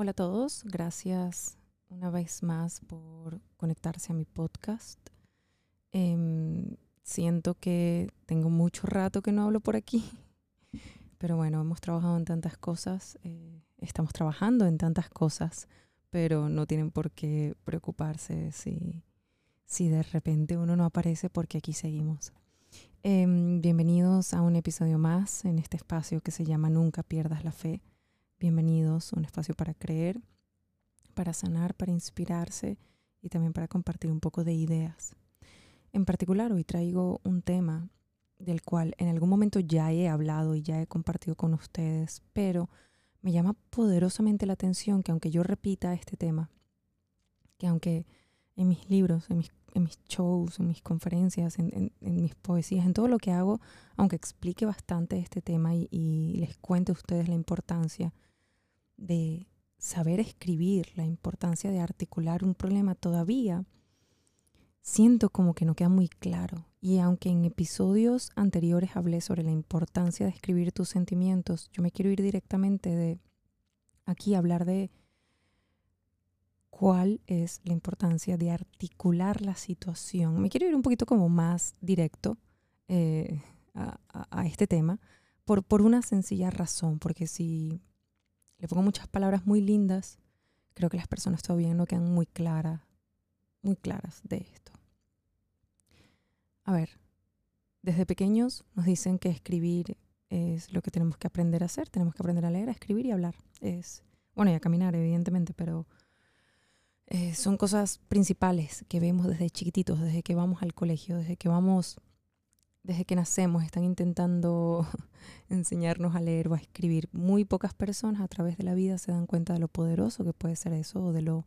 Hola a todos, gracias una vez más por conectarse a mi podcast. Em, siento que tengo mucho rato que no hablo por aquí, pero bueno, hemos trabajado en tantas cosas, eh, estamos trabajando en tantas cosas, pero no tienen por qué preocuparse si, si de repente uno no aparece porque aquí seguimos. Em, bienvenidos a un episodio más en este espacio que se llama Nunca pierdas la fe. Bienvenidos un espacio para creer, para sanar, para inspirarse y también para compartir un poco de ideas. En particular, hoy traigo un tema del cual en algún momento ya he hablado y ya he compartido con ustedes, pero me llama poderosamente la atención que aunque yo repita este tema, que aunque en mis libros, en mis, shows, en mis conferencias, en, mis poesías, en todo lo que hago, aunque explique bastante este tema y les cuente a ustedes la importancia de saber escribir, la importancia de articular un problema, todavía siento como que no queda muy claro. Y aunque en episodios anteriores hablé sobre la importancia de escribir tus sentimientos, yo me quiero ir directamente de aquí a hablar de cuál es la importancia de articular la situación. Me quiero ir un poquito como más directo eh, a, este tema por, por una sencilla razón, porque si le pongo muchas palabras muy lindas, creo que las personas todavía no quedan muy claras, muy claras de esto. A ver, desde pequeños nos dicen que escribir es lo que tenemos que aprender a hacer, tenemos que aprender a leer, a escribir y a hablar. Es, bueno, y a caminar, evidentemente, pero eh, son cosas principales que vemos desde chiquititos, desde que vamos al colegio, desde que vamos desde que nacemos están intentando enseñarnos a leer o a escribir. Muy pocas personas a través de la vida se dan cuenta de lo poderoso que puede ser eso o de, lo,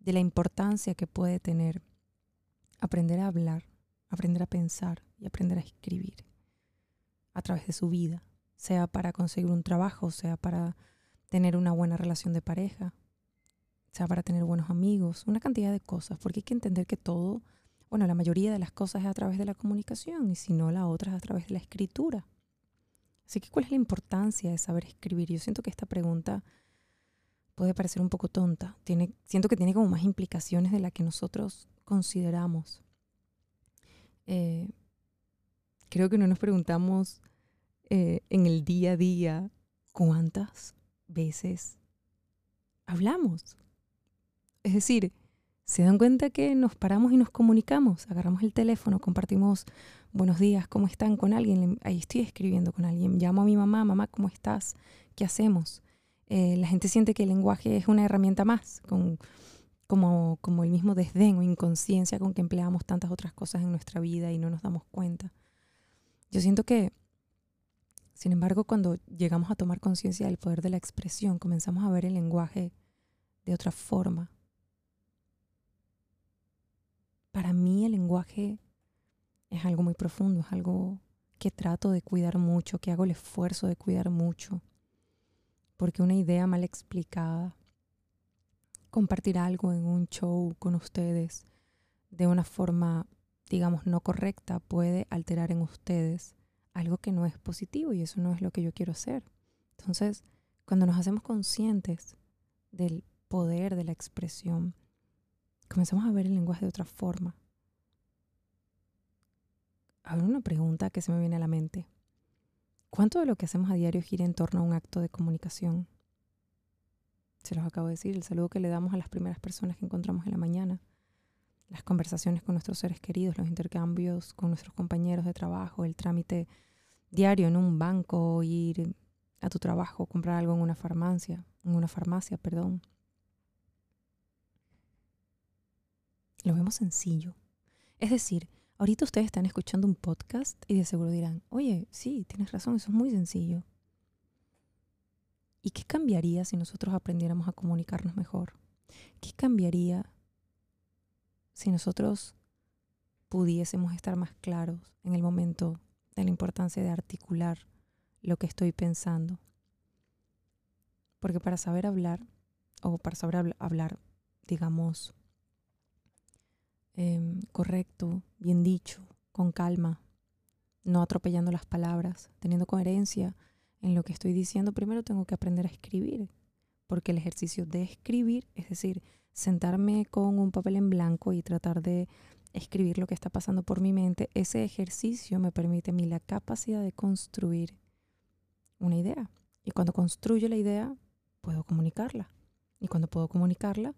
de la importancia que puede tener aprender a hablar, aprender a pensar y aprender a escribir a través de su vida, sea para conseguir un trabajo, sea para tener una buena relación de pareja, sea para tener buenos amigos, una cantidad de cosas, porque hay que entender que todo bueno, la mayoría de las cosas es a través de la comunicación y si no, la otra es a través de la escritura. Así que, ¿cuál es la importancia de saber escribir? Yo siento que esta pregunta puede parecer un poco tonta. Tiene, siento que tiene como más implicaciones de las que nosotros consideramos. Eh, creo que no nos preguntamos eh, en el día a día cuántas veces hablamos. Es decir, se dan cuenta que nos paramos y nos comunicamos, agarramos el teléfono, compartimos buenos días, ¿cómo están con alguien? Ahí estoy escribiendo con alguien, llamo a mi mamá, mamá, ¿cómo estás? ¿Qué hacemos? Eh, la gente siente que el lenguaje es una herramienta más, con, como, como el mismo desdén o inconsciencia con que empleamos tantas otras cosas en nuestra vida y no nos damos cuenta. Yo siento que, sin embargo, cuando llegamos a tomar conciencia del poder de la expresión, comenzamos a ver el lenguaje de otra forma, para mí el lenguaje es algo muy profundo, es algo que trato de cuidar mucho, que hago el esfuerzo de cuidar mucho. Porque una idea mal explicada, compartir algo en un show con ustedes de una forma, digamos, no correcta, puede alterar en ustedes algo que no es positivo y eso no es lo que yo quiero hacer. Entonces, cuando nos hacemos conscientes del poder de la expresión, comenzamos a ver el lenguaje de otra forma. ver una pregunta que se me viene a la mente. ¿Cuánto de lo que hacemos a diario gira en torno a un acto de comunicación? Se los acabo de decir, el saludo que le damos a las primeras personas que encontramos en la mañana, las conversaciones con nuestros seres queridos, los intercambios con nuestros compañeros de trabajo, el trámite diario en un banco, ir a tu trabajo, comprar algo en una farmacia, en una farmacia, perdón, lo vemos sencillo. Es decir, ahorita ustedes están escuchando un podcast y de seguro dirán, oye, sí, tienes razón, eso es muy sencillo. ¿Y qué cambiaría si nosotros aprendiéramos a comunicarnos mejor? ¿Qué cambiaría si nosotros pudiésemos estar más claros en el momento de la importancia de articular lo que estoy pensando? Porque para saber hablar, o para saber hablar, digamos, Em, correcto, bien dicho, con calma, no atropellando las palabras, teniendo coherencia en lo que estoy diciendo, primero tengo que aprender a escribir, porque el ejercicio de escribir, es decir, sentarme con un papel en blanco y tratar de escribir lo que está pasando por mi mente, ese ejercicio me permite a mí la capacidad de construir una idea. Y cuando construyo la idea, puedo comunicarla. Y cuando puedo comunicarla,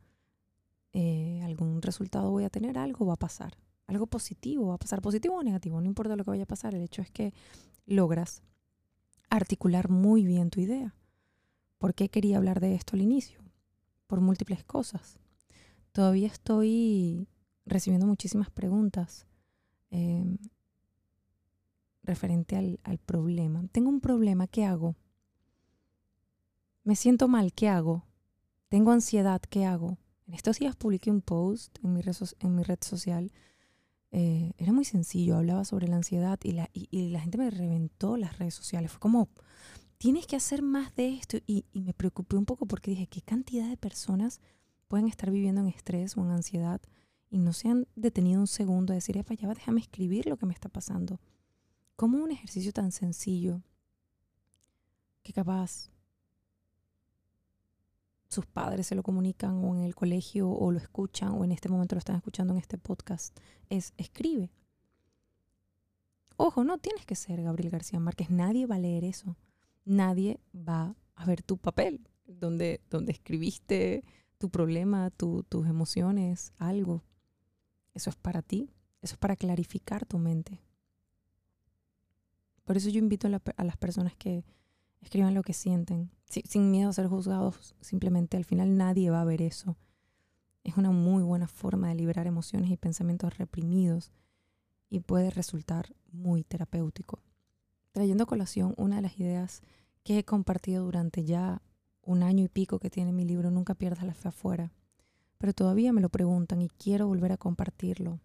eh, algún resultado voy a tener, algo va a pasar. Algo positivo va a pasar, positivo o negativo, no importa lo que vaya a pasar. El hecho es que logras articular muy bien tu idea. ¿Por qué quería hablar de esto al inicio? Por múltiples cosas. Todavía estoy recibiendo muchísimas preguntas em, referente al, al problema. Tengo un problema, ¿qué hago? Me siento mal, ¿qué hago? Tengo ansiedad, ¿qué hago? En estos días publiqué un post en mi red, social. Eh, era muy sencillo, hablaba sobre la ansiedad y la, gente me reventó las redes sociales. Fue como, tienes que hacer más de esto. Y, me preocupé un poco porque dije, ¿qué cantidad de personas pueden estar viviendo en estrés o en ansiedad y no se han detenido un segundo a decir, ya va, déjame escribir lo que me está pasando? ¿Cómo un ejercicio tan sencillo que capaz sus padres se lo comunican o en el colegio o lo escuchan o en este momento lo están escuchando en este podcast, es escribe. Ojo, no tienes que ser Gabriel García Márquez, nadie va a leer eso. Nadie va a ver tu papel, donde, donde escribiste tu problema, tus emociones, algo. Eso es para ti, eso es para clarificar tu mente. Por eso yo invito a las personas que escriban lo que sienten, sin miedo a ser juzgados, simplemente al final nadie va a ver eso. Es una muy buena forma de liberar emociones y pensamientos reprimidos y puede resultar muy terapéutico. Trayendo a colación una de las ideas que he compartido durante ya un año y pico que tiene mi libro Nunca pierdas la fe afuera, pero todavía me lo preguntan y quiero volver a compartirlo.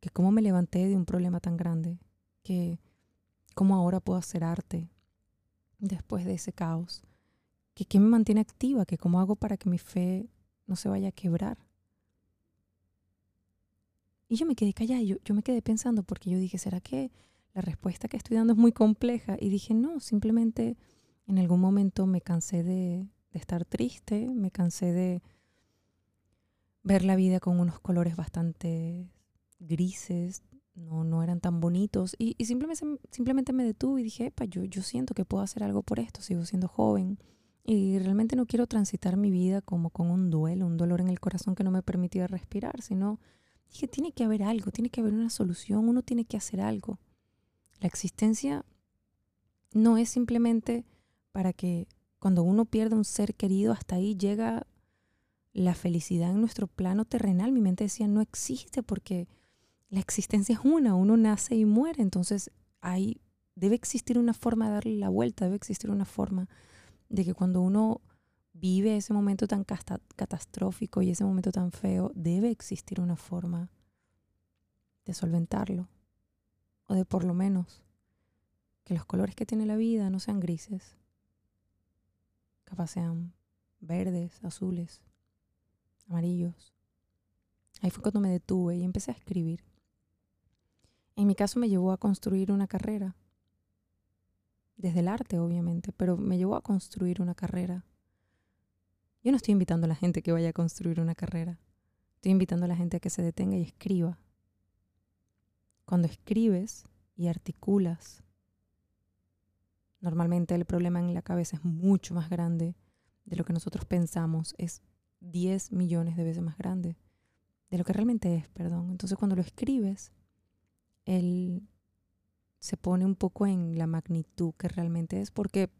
Que cómo me levanté de un problema tan grande, que cómo ahora puedo hacer arte, después de ese caos? ¿Que ¿Qué me mantiene activa? ¿Que ¿Cómo hago para que mi fe no se vaya a quebrar? Y yo me quedé callada, yo, yo me quedé pensando porque yo dije, ¿será que la respuesta que estoy dando es muy compleja? Y dije, no, simplemente en algún momento me cansé de, de estar triste, me cansé de ver la vida con unos colores bastante grises, no, no eran tan bonitos. Y, simplemente, simplemente me detuve y dije, Epa, yo, yo siento que puedo hacer algo por esto, sigo siendo joven. Y realmente no quiero transitar mi vida como con un duelo, un dolor en el corazón que no me permitía respirar, sino dije, tiene que haber algo, tiene que haber una solución, uno tiene que hacer algo. La existencia no es simplemente para que cuando uno pierde un ser querido, hasta ahí llega la felicidad en nuestro plano terrenal. Mi mente decía, no existe porque la existencia es una, uno nace y muere, entonces hay, debe existir una forma de darle la vuelta, debe existir una forma de que cuando uno vive ese momento tan catastrófico y ese momento tan feo, debe existir una forma de solventarlo, o de por lo menos que los colores que tiene la vida no sean grises, capaz sean verdes, azules, amarillos. Ahí fue cuando me detuve y empecé a escribir. En mi caso me llevó a construir una carrera, desde el arte obviamente, pero me llevó a construir una carrera. Yo no estoy invitando a la gente que vaya a construir una carrera, estoy invitando a la gente a que se detenga y escriba. Cuando escribes y articulas, normalmente el problema en la cabeza es mucho más grande de lo que nosotros pensamos, es 10 millones de veces más grande de lo que realmente es, perdón. Entonces cuando lo escribes, él se pone un poco en la magnitud que realmente es, porque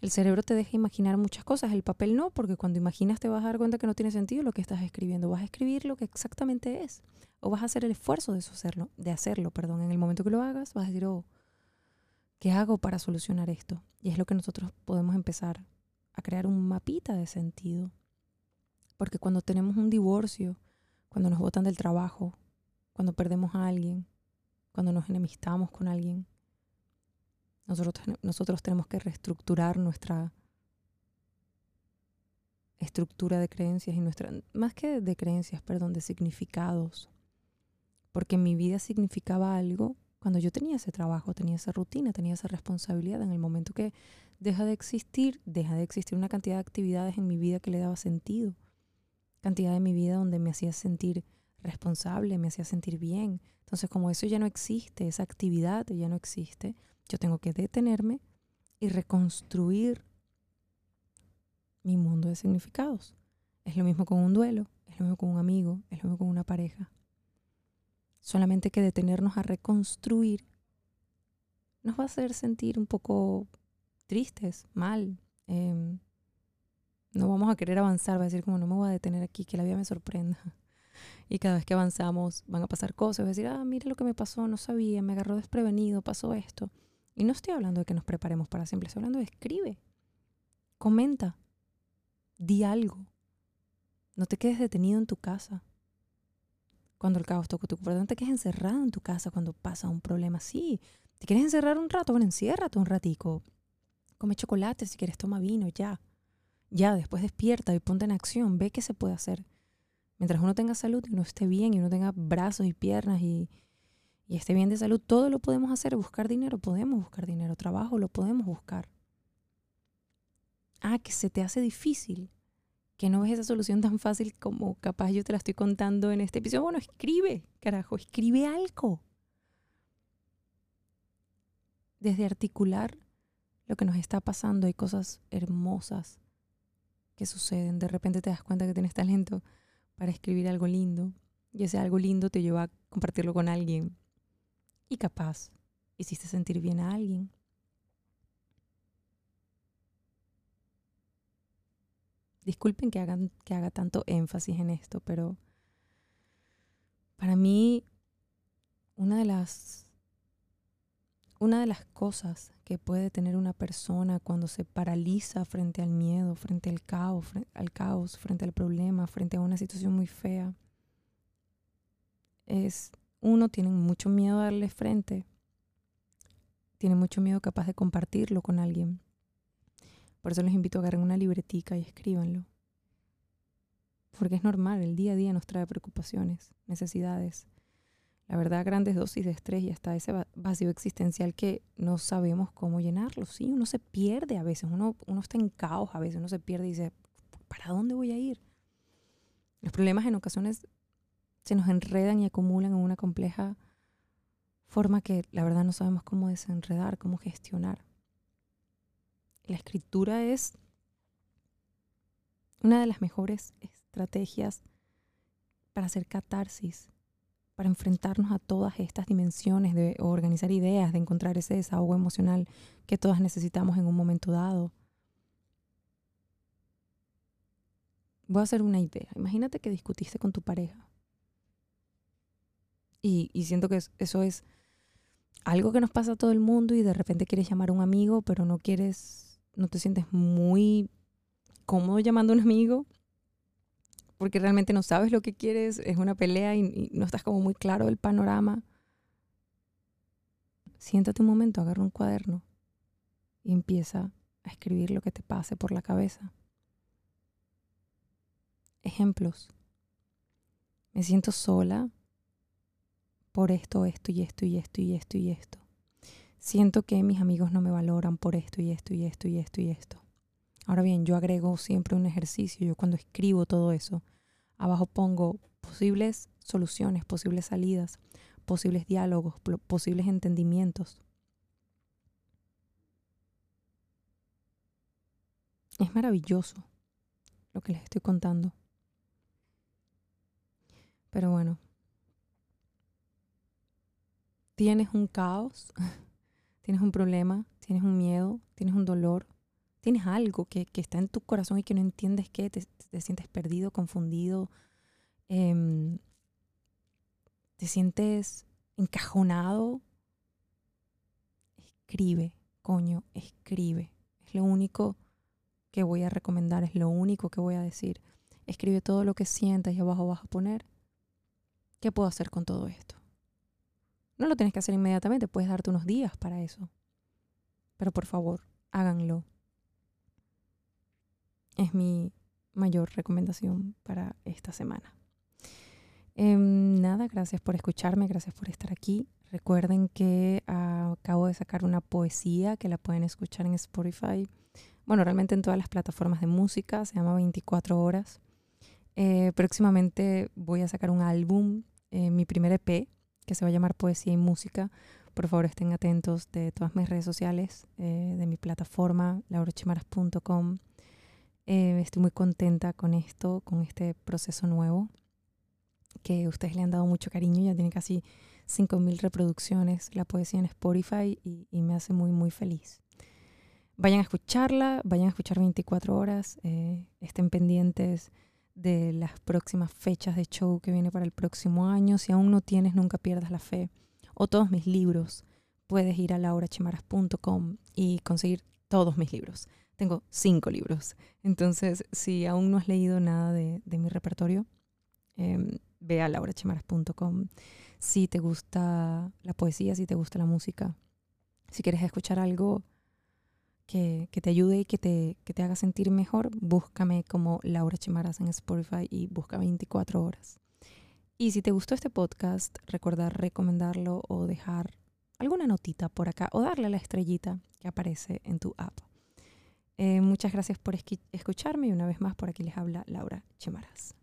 el cerebro te deja imaginar muchas cosas, el papel no, porque cuando imaginas te vas a dar cuenta que no tiene sentido lo que estás escribiendo, vas a escribir lo que exactamente es, o vas a hacer el esfuerzo de hacerlo, de hacerlo, perdón, en el momento que lo hagas, vas a decir, oh, ¿qué hago para solucionar esto? Y es lo que nosotros podemos empezar a crear un mapita de sentido, porque cuando tenemos un divorcio, cuando nos botan del trabajo, cuando perdemos a alguien, cuando nos enemistamos con alguien, nosotros, nosotros tenemos que reestructurar nuestra estructura de creencias y nuestra, más que de creencias, perdón, de significados. Porque mi vida significaba algo cuando yo tenía ese trabajo, tenía esa rutina, tenía esa responsabilidad. En el momento que deja de existir, deja de existir una cantidad de actividades en mi vida que le daba sentido, cantidad de mi vida donde me hacía sentir responsable, me hacía sentir bien. Entonces, como eso ya no existe, esa actividad ya no existe, yo tengo que detenerme y reconstruir mi mundo de significados. Es lo mismo con un duelo, es lo mismo con un amigo, es lo mismo con una pareja. Solamente que detenernos a reconstruir nos va a hacer sentir un poco tristes, mal. Em, no vamos a querer avanzar, va a decir como no me voy a detener aquí, que la vida me sorprenda. Y cada vez que avanzamos van a pasar cosas, decir, ah, mire lo que me pasó, no sabía, me agarró desprevenido, pasó esto. Y no estoy hablando de que nos preparemos para siempre, estoy hablando de escribe, comenta, di algo. No te quedes detenido en tu casa cuando el caos toca tu cuerpo. No te quedes encerrado en tu casa cuando pasa un problema. Sí, ¿te quieres encerrar un rato? Bueno, enciérrate un ratico. Come chocolate, si quieres toma vino, ya. Ya, después despierta y ponte en acción. Ve qué se puede hacer. Mientras uno tenga salud y uno esté bien y uno tenga brazos y piernas y, y esté bien de salud, todo lo podemos hacer. Buscar dinero, podemos buscar dinero. Trabajo, lo podemos buscar. Ah, que se te hace difícil que no ves esa solución tan fácil como capaz yo te la estoy contando en este episodio. Bueno, escribe, carajo, escribe algo. Desde articular lo que nos está pasando, hay cosas hermosas que suceden. De repente te das cuenta que tienes talento para escribir algo lindo y ese algo lindo te lleva a compartirlo con alguien. Y capaz hiciste sentir bien a alguien. Disculpen que, hagan, que haga tanto énfasis en esto, pero para mí una de las una de las cosas que puede tener una persona cuando se paraliza frente al miedo, frente al caos, frente al problema, frente a una situación muy fea, es uno tiene mucho miedo a darle frente, tiene mucho miedo capaz de compartirlo con alguien. Por eso les invito a agarrar una libretica y escríbanlo. Porque es normal, el día a día nos trae preocupaciones, necesidades. La verdad, grandes dosis de estrés y hasta ese vacío existencial que no sabemos cómo llenarlo. Sí, uno se pierde a veces, uno, uno está en caos a veces, uno se pierde y dice, ¿para dónde voy a ir? Los problemas en ocasiones se nos enredan y acumulan en una compleja forma que la verdad no sabemos cómo desenredar, cómo gestionar. La escritura es una de las mejores estrategias para hacer catarsis, para enfrentarnos a todas estas dimensiones de organizar ideas, de encontrar ese desahogo emocional que todas necesitamos en un momento dado. Voy a hacer una idea. Imagínate que discutiste con tu pareja. Y, y siento que eso es algo que nos pasa a todo el mundo y de repente quieres llamar a un amigo, pero no quieres no te sientes muy cómodo llamando a un amigo porque realmente no sabes lo que quieres, es una pelea y, no estás como muy claro del panorama. Siéntate un momento, agarra un cuaderno y empieza a escribir lo que te pase por la cabeza. Ejemplos. Me siento sola por esto, esto y esto y esto y esto y esto. Siento que mis amigos no me valoran por esto y esto y esto y esto y esto. Ahora bien, yo agrego siempre un ejercicio. Yo cuando escribo todo eso, abajo pongo posibles soluciones, posibles salidas, posibles diálogos, posibles entendimientos. Es maravilloso lo que les estoy contando. Pero bueno, tienes un caos tienes un problema, tienes un miedo, tienes un dolor, tienes algo que, está en tu corazón y que no entiendes qué, te, sientes perdido, confundido, em, te sientes encajonado, escribe, coño, escribe. Es lo único que voy a recomendar, es lo único que voy a decir. Escribe todo lo que sientas y abajo vas a poner. ¿Qué puedo hacer con todo esto? No lo tienes que hacer inmediatamente, puedes darte unos días para eso. Pero por favor, háganlo. Es mi mayor recomendación para esta semana. Em, nada, gracias por escucharme, gracias por estar aquí. Recuerden que acabo de sacar una poesía que la pueden escuchar en Spotify. Bueno, realmente en todas las plataformas de música, se llama 24 horas. Eh, próximamente voy a sacar un álbum, eh, mi primer EP, que se va a llamar Poesía y Música. Por favor, estén atentos de todas mis redes sociales, eh, de mi plataforma, laurachimaras.com. estoy muy contenta con esto, con este proceso nuevo, que ustedes le han dado mucho cariño, ya tiene casi 5.000 reproducciones la poesía en Spotify y, me hace muy, muy feliz. Vayan a escucharla, vayan a escuchar 24 horas, eh, estén pendientes de las próximas fechas de show que viene para el próximo año. Si aún no tienes, nunca pierdas la fe. O todos mis libros, puedes ir a laurachimaras.com y conseguir todos mis libros. Tengo cinco libros. Entonces, si aún no has leído nada de, mi repertorio, eh, ve a laurachimaras.com si te gusta la poesía, si te gusta la música, si quieres escuchar algo que, te ayude y que te, haga sentir mejor, búscame como Laura Chimaras en Spotify y busca 24 horas. Y si te gustó este podcast, recuerda recomendarlo o dejar alguna notita por acá o darle la estrellita que aparece en tu app. Eh, muchas gracias por escucharme y una vez más por aquí les habla Laura Chimaras.